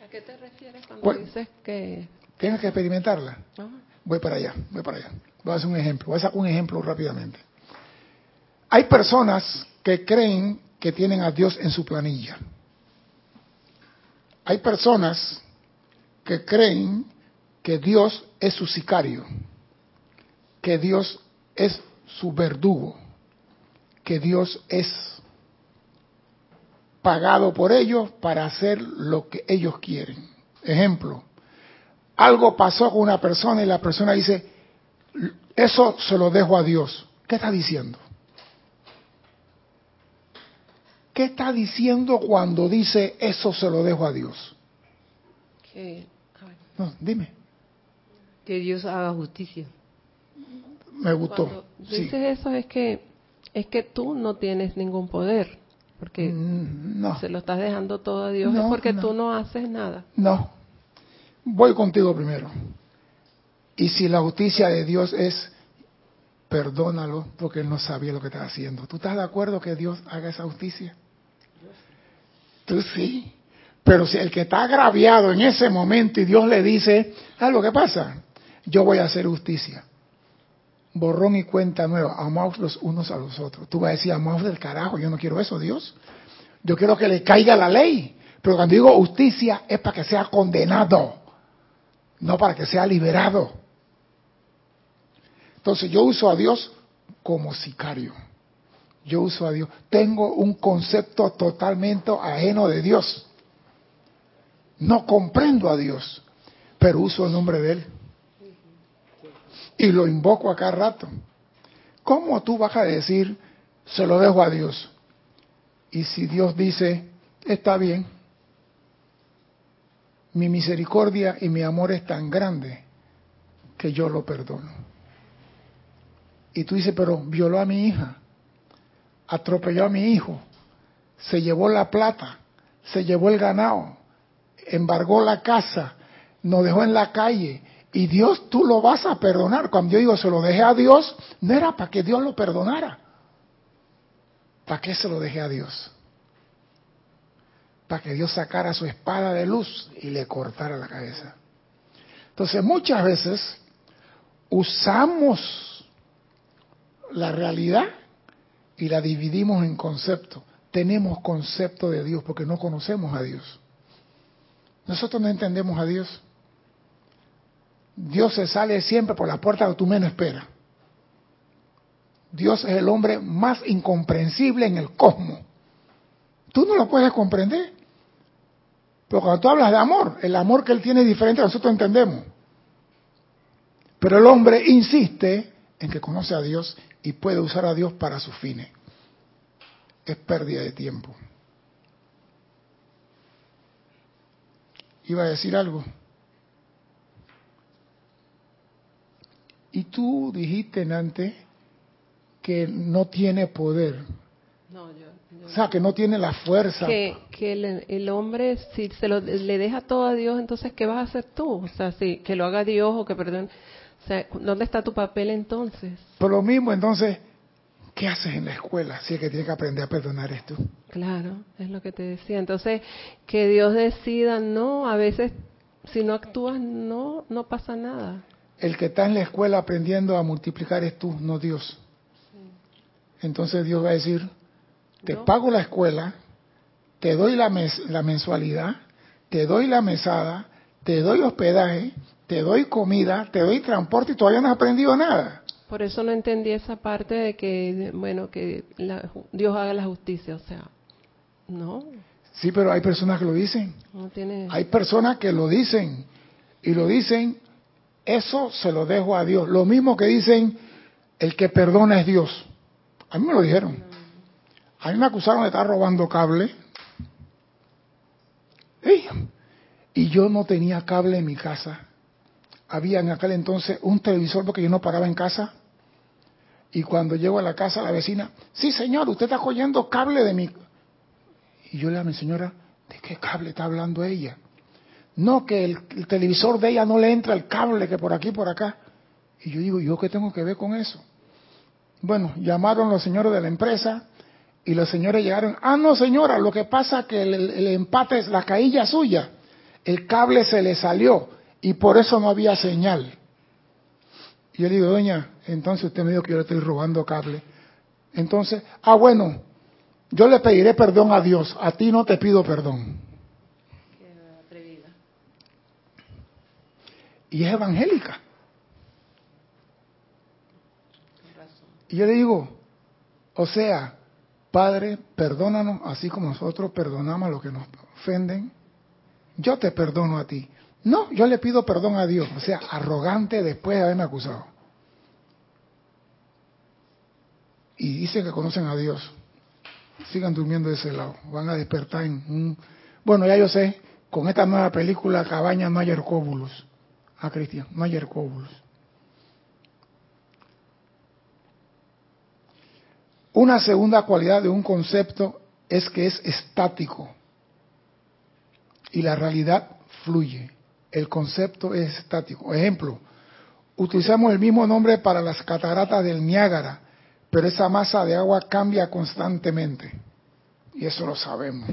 ¿A qué te refieres cuando dices que... Tienes que experimentarla. Voy para allá, voy para allá. Voy a hacer un ejemplo, voy a sacar un ejemplo rápidamente. Hay personas que creen que tienen a Dios en su planilla. Hay personas que creen que Dios es su sicario, que Dios es su verdugo, que Dios es pagado por ellos para hacer lo que ellos quieren. Ejemplo, algo pasó con una persona y la persona dice, eso se lo dejo a Dios. ¿Qué está diciendo? ¿Qué está diciendo cuando dice eso se lo dejo a Dios? no, dime. Que Dios haga justicia. Me gustó. Cuando dices eso es que es que tú no tienes ningún poder, porque mm, no. se lo estás dejando todo a Dios, es porque tú no haces nada. No. Voy contigo primero. Y si la justicia de Dios es perdónalo porque él no sabía lo que estaba haciendo. ¿Tú estás de acuerdo que Dios haga esa justicia? Tú sí. Pero si el que está agraviado en ese momento y Dios le dice, ah, lo que pasa, yo voy a hacer justicia. Borrón y cuenta nueva, amaos los unos a los otros. Tú vas a decir, amaos del carajo, yo no quiero eso, Dios. Yo quiero que le caiga la ley. Pero cuando digo justicia es para que sea condenado, no para que sea liberado. Entonces yo uso a Dios como sicario. Yo uso a Dios. Tengo un concepto totalmente ajeno de Dios. No comprendo a Dios, pero uso el nombre de Él. Y lo invoco a cada rato. ¿Cómo tú vas a decir, se lo dejo a Dios? Y si Dios dice, está bien, mi misericordia y mi amor es tan grande que yo lo perdono. Y tú dices, pero violó a mi hija, atropelló a mi hijo, se llevó la plata, se llevó el ganado, embargó la casa, nos dejó en la calle. Y Dios tú lo vas a perdonar. Cuando yo digo se lo dejé a Dios, no era para que Dios lo perdonara. ¿Para qué se lo dejé a Dios? Para que Dios sacara su espada de luz y le cortara la cabeza. Entonces muchas veces usamos la realidad y la dividimos en conceptos. Tenemos concepto de Dios porque no conocemos a Dios. Nosotros no entendemos a Dios. Dios se sale siempre por la puerta que tú menos esperas. Dios es el hombre más incomprensible en el cosmos. Tú no lo puedes comprender. Pero cuando tú hablas de amor, el amor que Él tiene es diferente, nosotros entendemos. Pero el hombre insiste en que conoce a Dios y puede usar a Dios para sus fines. Es pérdida de tiempo. Iba a decir algo. Y tú dijiste antes que no tiene poder. No, yo, o sea, que no tiene la fuerza. Que, que el, hombre, si se lo, le deja todo a Dios, entonces, ¿qué vas a hacer tú? O sea, si, que lo haga Dios o que perdón. O sea, ¿dónde está tu papel entonces? Por lo mismo, entonces, ¿qué haces en la escuela si es que tienes que aprender a perdonar esto? Claro, es lo que te decía. Entonces, que Dios decida, no, a veces, si no actúas, no, no pasa nada. El que está en la escuela aprendiendo a multiplicar es tú, no Dios. Entonces Dios va a decir, te pago la escuela, te doy la, la mensualidad, te doy la mesada, te doy hospedaje, te doy comida, te doy transporte y todavía no has aprendido nada. Por eso no entendí esa parte de que, bueno, que Dios haga la justicia, o sea, no. Sí, pero hay personas que lo dicen. Hay personas que lo dicen y lo dicen, eso se lo dejo a Dios. Lo mismo que dicen, el que perdona es Dios. A mí me lo dijeron. A mí me acusaron de estar robando cable. Y yo no tenía cable en mi casa había en aquel entonces un televisor porque yo no paraba en casa. Y cuando llego a la casa, la vecina, sí señor, usted está cogiendo cable de mi... Y yo le a mi señora, ¿de qué cable está hablando ella? No, que el, el, televisor de ella no le entra el cable, que por aquí, por acá. Y yo digo, ¿yo qué tengo que ver con eso? Bueno, llamaron los señores de la empresa y los señores llegaron, ah, no señora, lo que pasa que el, empate es la cailla suya, el cable se le salió y por eso no había señal. Y yo digo, doña, entonces usted me dijo que yo le estoy robando cable. Entonces, ah, bueno, yo le pediré perdón a Dios, a ti no te pido perdón. Y es evangélica. Y yo le digo, o sea, Padre, perdónanos así como nosotros perdonamos a los que nos ofenden. Yo te perdono a ti. No, yo le pido perdón a Dios. O sea, arrogante después de haberme acusado. Y dicen que conocen a Dios. Sigan durmiendo de ese lado. Van a despertar en un... Bueno, ya yo sé, con esta nueva película Cabaña no hay. Ah, Cristian, no hay hercóbulos. Una segunda cualidad de un concepto es que es estático y la realidad fluye. El concepto es estático. Ejemplo, utilizamos el mismo nombre para las cataratas del Niágara, pero esa masa de agua cambia constantemente. Y eso lo sabemos.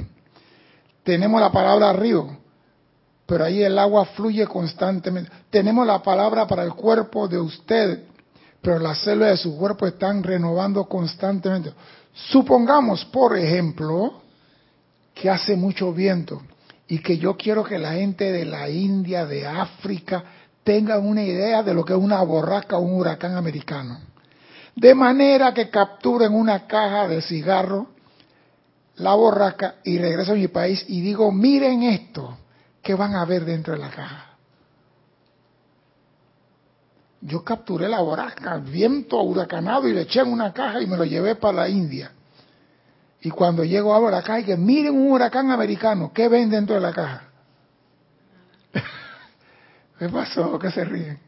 Tenemos la palabra río, pero ahí el agua fluye constantemente. Tenemos la palabra para el cuerpo de usted, pero las células de su cuerpo están renovando constantemente. Supongamos, por ejemplo, que hace mucho viento y que yo quiero que la gente de la India, de África, tengan una idea de lo que es una borrasca o un huracán americano. De manera que capturen una caja de cigarro, la borrasca, y regreso a mi país y digo, miren esto, que van a ver dentro de la caja. Yo capturé la borrasca, el viento huracanado y le eché en una caja y me lo llevé para la India. Y cuando llego a la caja, que miren un huracán americano, ¿qué ven dentro de la caja? ¿Qué pasó? ¿Qué se ríen?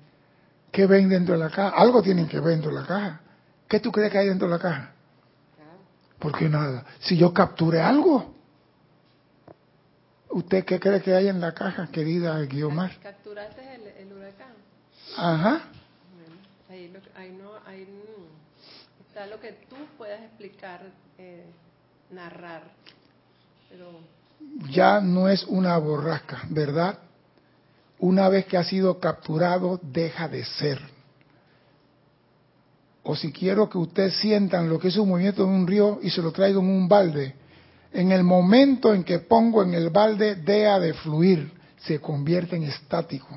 ¿Qué ven dentro de la caja? Algo tienen que ver dentro de la caja. ¿Qué tú crees que hay dentro de la caja? Porque nada. Si yo capturé algo, ¿usted qué cree que hay en la caja, querida Guiomar? Capturaste el, el huracán. Ajá. Ahí, ahí, no, ahí está lo que tú puedas explicar, eh, narrar. Pero... Ya no es una borrasca, ¿verdad? Una vez que ha sido capturado, deja de ser. O si quiero que ustedes sientan lo que es un movimiento de un río y se lo traigo en un balde, en el momento en que pongo en el balde, deja de fluir, se convierte en estático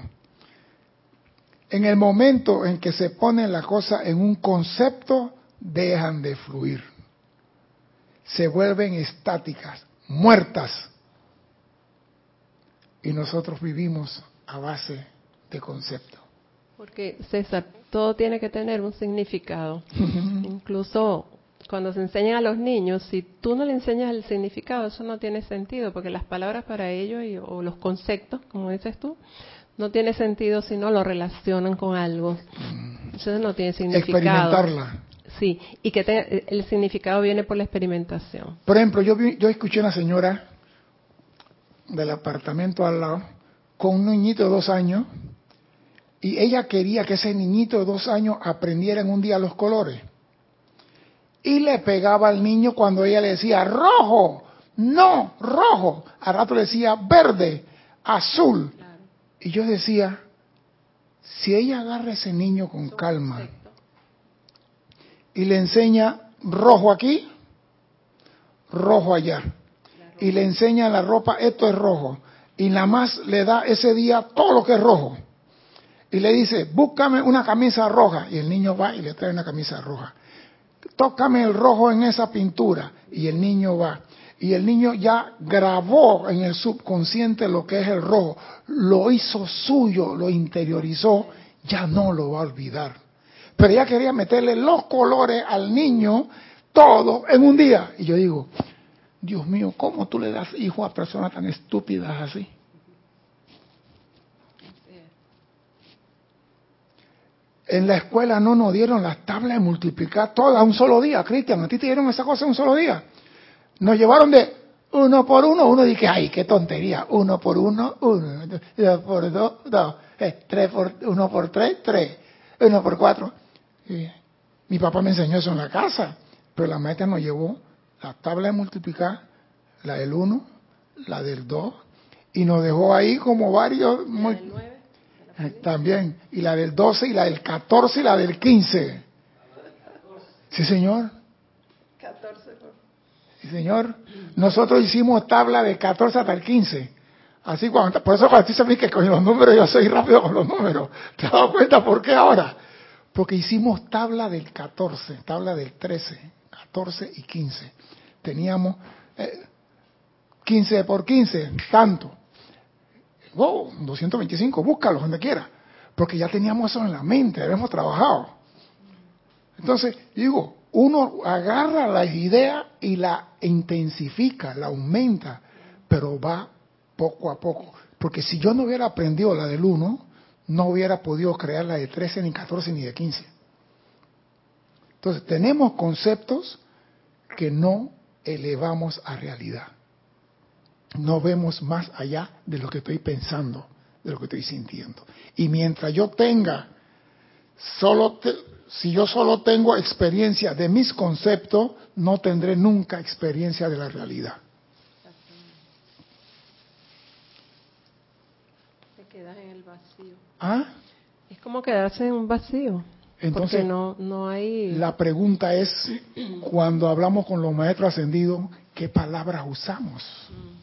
en el momento en que se pone la cosa en un concepto, dejan de fluir. Se vuelven estáticas, muertas. Y nosotros vivimos a base de concepto. Porque, César, todo tiene que tener un significado. Incluso cuando se enseñan a los niños, si tú no le enseñas el significado, eso no tiene sentido, porque las palabras para ellos y, o los conceptos, como dices tú, no tiene sentido si no lo relacionan con algo. Entonces no tiene significado. Experimentarla. Sí, y que el significado viene por la experimentación. Por ejemplo, yo, yo escuché a una señora del apartamento al lado con un niñito de dos años y ella quería que ese niñito de dos años aprendiera en un día los colores. Y le pegaba al niño cuando ella le decía rojo, no, rojo. Al rato le decía verde, azul. Y yo decía, si ella agarra a ese niño con calma y le enseña rojo aquí, rojo allá, y le enseña la ropa, esto es rojo, y nada más le da ese día todo lo que es rojo, y le dice, búscame una camisa roja, y el niño va y le trae una camisa roja, tócame el rojo en esa pintura, y el niño va y el niño ya grabó en el subconsciente lo que es el rojo, lo hizo suyo, lo interiorizó, ya no lo va a olvidar. Pero ella quería meterle los colores al niño, todo en un día. Y yo digo, Dios mío, ¿cómo tú le das hijo a personas tan estúpidas así? En la escuela no nos dieron las tablas de multiplicar todas un solo día, Cristian. ¿A ti te dieron esa cosa un solo día? Nos llevaron de uno por uno, uno dije, ay, qué tontería, uno por uno, uno, dos por dos, dos, eh, tres por, uno por tres, tres, uno por cuatro. mi papá me enseñó eso en la casa, pero la maestra nos llevó la tabla de multiplicar, la del uno, la del dos, y nos dejó ahí como varios... también, y la del 12, y la del 14, y la del 15. Sí, señor. 14. Sí, señor. Nosotros hicimos tabla de 14 hasta el 15. Así cuando, por eso cuando tú sabes que con los números yo soy rápido con los números. ¿Te has dado cuenta por qué ahora? Porque hicimos tabla del 14, tabla del 13, 14 y 15. Teníamos eh, 15 por 15, tanto. Wow, 225, búscalo donde quiera. Porque ya teníamos eso en la mente, habíamos trabajado. Entonces, digo, uno agarra la idea y la intensifica, la aumenta, pero va poco a poco. Porque si yo no hubiera aprendido la del 1, no hubiera podido crear la de 13, ni 14, ni de 15. Entonces, tenemos conceptos que no elevamos a realidad. No vemos más allá de lo que estoy pensando, de lo que estoy sintiendo. Y mientras yo tenga solo si yo solo tengo experiencia de mis conceptos, no tendré nunca experiencia de la realidad. Te quedas en el vacío. ¿Ah? Es como quedarse en un vacío. Entonces, no, no hay... La pregunta es, cuando hablamos con los maestros ascendidos, ¿qué palabras usamos? Mm.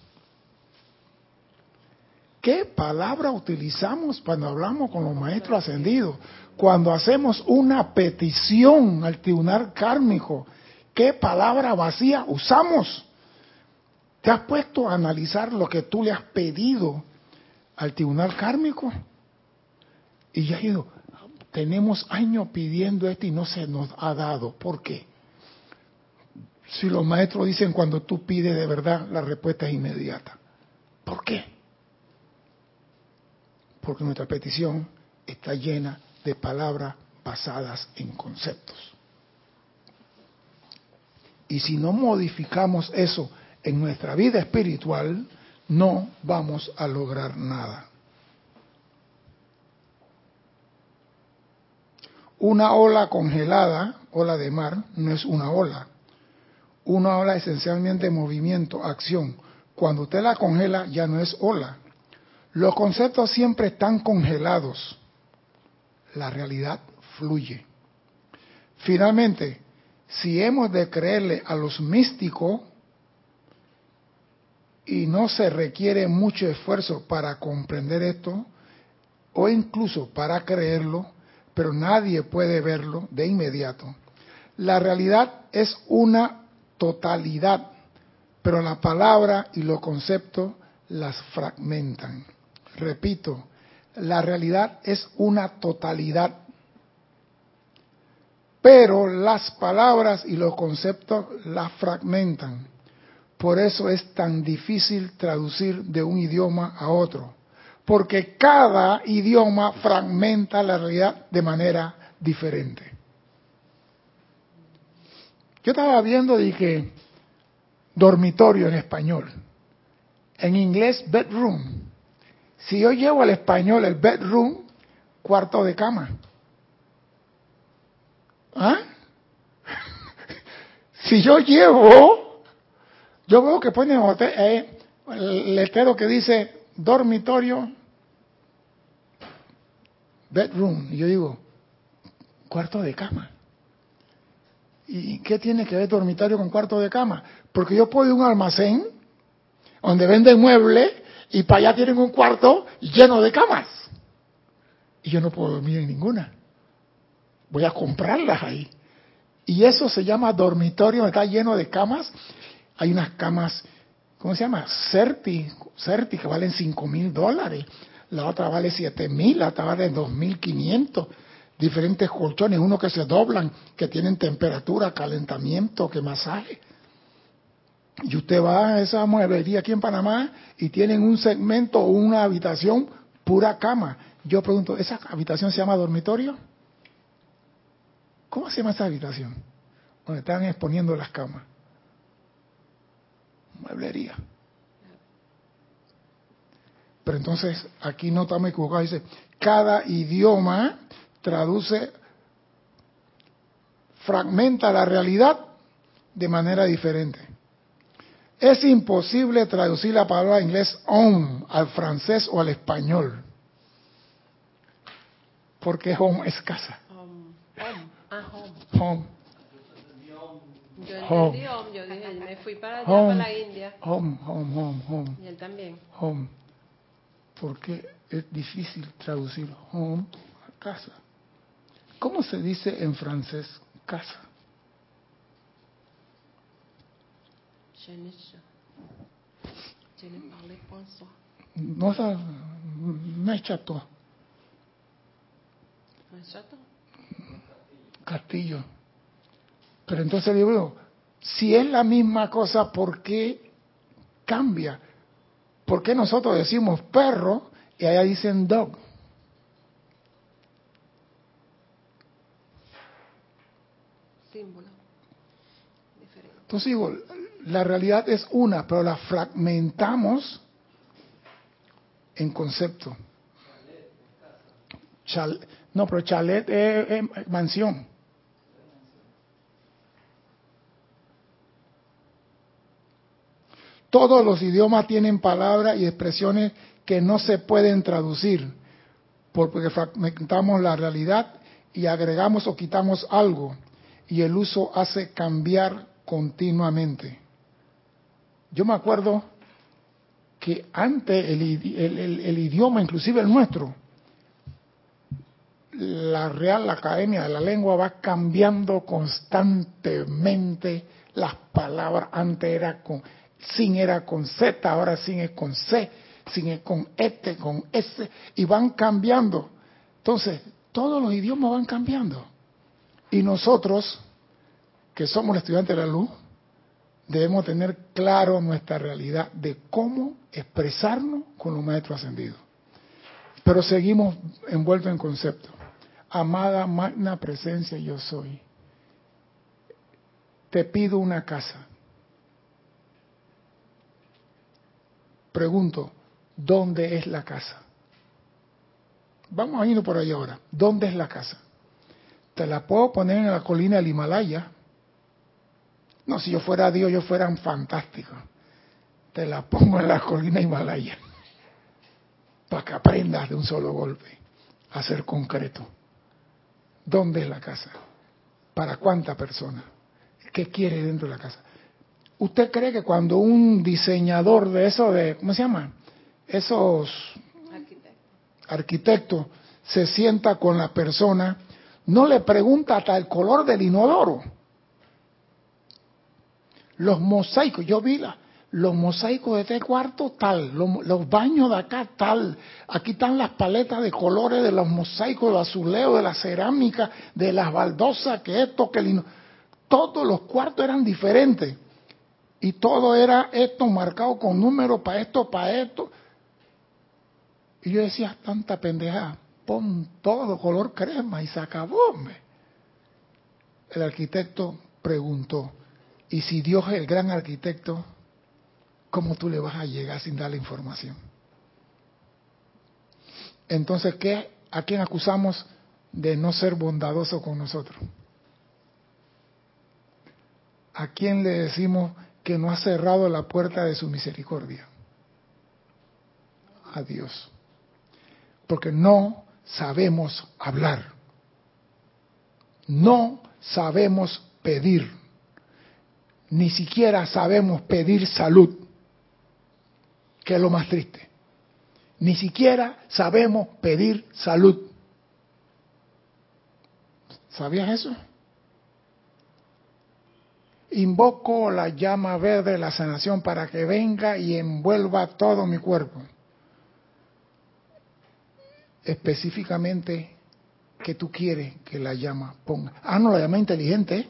¿Qué palabra utilizamos cuando hablamos con los maestros ascendidos? Cuando hacemos una petición al tribunal kármico, ¿qué palabra vacía usamos? ¿Te has puesto a analizar lo que tú le has pedido al tribunal kármico? Y ya digo, tenemos años pidiendo esto y no se nos ha dado. ¿Por qué? Si los maestros dicen cuando tú pides de verdad, la respuesta es inmediata. ¿Por qué? Porque nuestra petición está llena de palabras basadas en conceptos. Y si no modificamos eso en nuestra vida espiritual, no vamos a lograr nada. Una ola congelada, ola de mar, no es una ola. Una ola esencialmente movimiento, acción. Cuando usted la congela ya no es ola, los conceptos siempre están congelados. La realidad fluye. Finalmente, si hemos de creerle a los místicos y no se requiere mucho esfuerzo para comprender esto, o incluso para creerlo, pero nadie puede verlo de inmediato. La realidad es una totalidad, pero la palabra y los conceptos las fragmentan. Repito, la realidad es una totalidad, pero las palabras y los conceptos la fragmentan. Por eso es tan difícil traducir de un idioma a otro, porque cada idioma fragmenta la realidad de manera diferente. Yo estaba viendo que dormitorio en español, en inglés bedroom, si yo llevo al español el bedroom, cuarto de cama. ¿Ah? si yo llevo, yo veo que pone eh, el letrero que dice dormitorio, bedroom. Y yo digo, cuarto de cama. ¿Y qué tiene que ver dormitorio con cuarto de cama? Porque yo puedo ir a un almacén donde venden muebles y para allá tienen un cuarto lleno de camas. Y yo no puedo dormir en ninguna. Voy a comprarlas ahí. Y eso se llama dormitorio, está lleno de camas. Hay unas camas, ¿cómo se llama? Certi, Certi que valen cinco mil dólares. La otra vale siete mil, la otra vale dos mil quinientos. Diferentes colchones, uno que se doblan, que tienen temperatura, calentamiento, que masaje. Y usted va a esa mueblería aquí en Panamá y tienen un segmento o una habitación pura cama. Yo pregunto, ¿esa habitación se llama dormitorio? ¿Cómo se llama esa habitación? Donde están exponiendo las camas. Mueblería. Pero entonces aquí no estamos equivocados. Dice, cada idioma traduce, fragmenta la realidad de manera diferente. Es imposible traducir la palabra inglés home al francés o al español. Porque home es casa. Home. Home. Home. Home. Yo Home. entendí home. Yo dije, me fui para allá, Home. para la India. Home, home, home, home, Y él también. home. Porque es difícil traducir home a casa. ¿Cómo se dice en francés casa? Pas ça. No sa no es chateau, No es chato. castillo. Pero entonces digo, si es la misma cosa, ¿por qué cambia? ¿Por qué nosotros decimos perro y allá dicen dog? Símbolo. Diferente. Entonces digo, la realidad es una, pero la fragmentamos en concepto. Chal- no, pero chalet es, es mansión. Todos los idiomas tienen palabras y expresiones que no se pueden traducir, porque fragmentamos la realidad y agregamos o quitamos algo, y el uso hace cambiar continuamente. Yo me acuerdo que antes el, el- el idioma, inclusive el nuestro, la Real Academia de la Lengua va cambiando constantemente las palabras. Antes era con sin era con Z, ahora sin es con C, sin es con este, con S, y van cambiando. Entonces, todos los idiomas van cambiando. Y nosotros, que somos los estudiantes de la luz, debemos tener claro nuestra realidad de cómo expresarnos con los maestros ascendidos. Pero seguimos envueltos en conceptos. Amada magna presencia yo soy. Te pido una casa. Pregunto, ¿dónde es la casa? Vamos a irnos por ahí ahora. ¿Dónde es la casa? Te la puedo poner en la colina del Himalaya. No, si yo fuera Dios, yo fuera un fantástico. Te la pongo en la colina Himalaya. Para que aprendas de un solo golpe a ser concreto. ¿Dónde es la casa? ¿Para cuánta persona? ¿Qué quiere dentro de la casa? ¿Usted cree que cuando un diseñador de eso, de, ¿cómo se llama? Esos Arquitecto. arquitectos se sienta con la persona, no le pregunta hasta el color del inodoro? Los mosaicos, yo vi la, los mosaicos de este cuarto tal, los, baños de acá tal, aquí están las paletas de colores de los mosaicos, de azuleo, de la cerámica, de las baldosas, que esto, que el ino- todos los cuartos eran diferentes y todo era esto marcado con números para esto, para esto. Y yo decía, tanta pendeja, pon todo color crema y se acabó. hombre. El arquitecto preguntó, ¿y si Dios es el gran arquitecto, cómo tú le vas a llegar sin dar la información? Entonces, ¿qué, ¿a quién acusamos de no ser bondadoso con nosotros? ¿A quién le decimos que no ha cerrado la puerta de su misericordia? A Dios. Porque no sabemos hablar. No sabemos pedir. Ni siquiera sabemos pedir salud, que es lo más triste. Ni siquiera sabemos pedir salud. ¿Sabías eso? Invoco la llama verde de la sanación para que venga y envuelva todo mi cuerpo. Específicamente, ¿qué tú quieres que la llama ponga? Ah, no, la llama inteligente. ¿eh?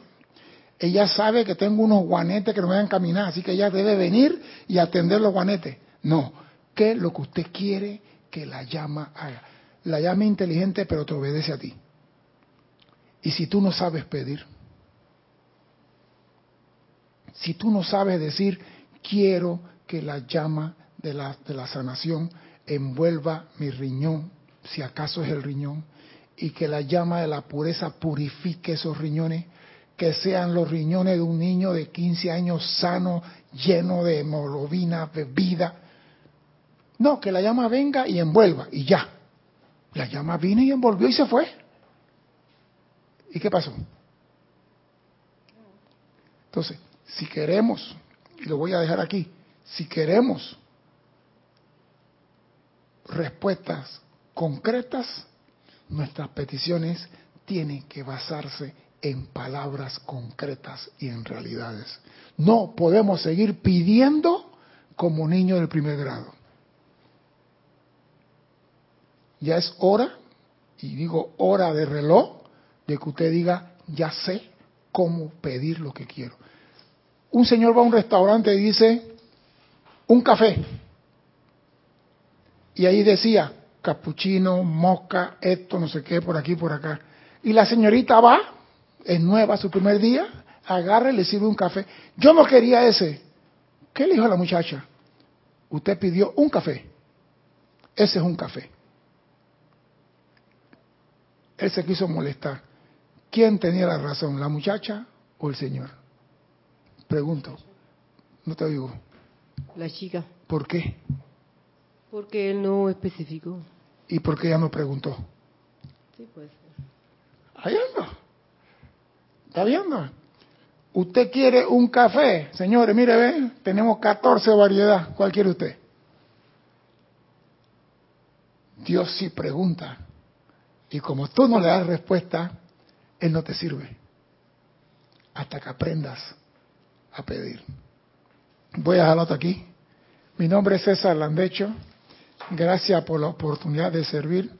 Ella sabe que tengo unos guanetes que no me van a caminar, así que ella debe venir y atender los guanetes. No, ¿qué es lo que usted quiere que la llama haga? La llama inteligente, pero te obedece a ti. Y si tú no sabes pedir, si tú no sabes decir, quiero que la llama de la, de la sanación envuelva mi riñón, si acaso es el riñón, y que la llama de la pureza purifique esos riñones, que sean los riñones de un niño de 15 años sano, lleno de hemoglobina, bebida. No, que la llama venga y envuelva, y ya. La llama vino y envolvió y se fue. ¿Y qué pasó? Entonces, si queremos, y lo voy a dejar aquí, si queremos respuestas concretas, nuestras peticiones tienen que basarse en palabras concretas y en realidades. No podemos seguir pidiendo como niños del primer grado. Ya es hora, y digo hora de reloj, de que usted diga, ya sé cómo pedir lo que quiero. Un señor va a un restaurante y dice, un café. Y ahí decía, capuchino, mosca, esto, no sé qué, por aquí, por acá. Y la señorita va, es nueva su primer día, agarra y le sirve un café. Yo no quería ese. ¿Qué le dijo a la muchacha? Usted pidió un café. Ese es un café. Él se quiso molestar. ¿Quién tenía la razón, la muchacha o el señor? Pregunto. No te digo. La chica. ¿Por qué? Porque él no especificó. ¿Y por qué ella no preguntó? Sí, pues. Ahí anda. ¿Está viendo? Usted quiere un café, señores, mire, ve, tenemos 14 variedades. ¿Cuál quiere usted? Dios sí pregunta. Y como tú no le das respuesta, Él no te sirve. Hasta que aprendas a pedir. Voy a dejarlo aquí. Mi nombre es César Landecho. Gracias por la oportunidad de servir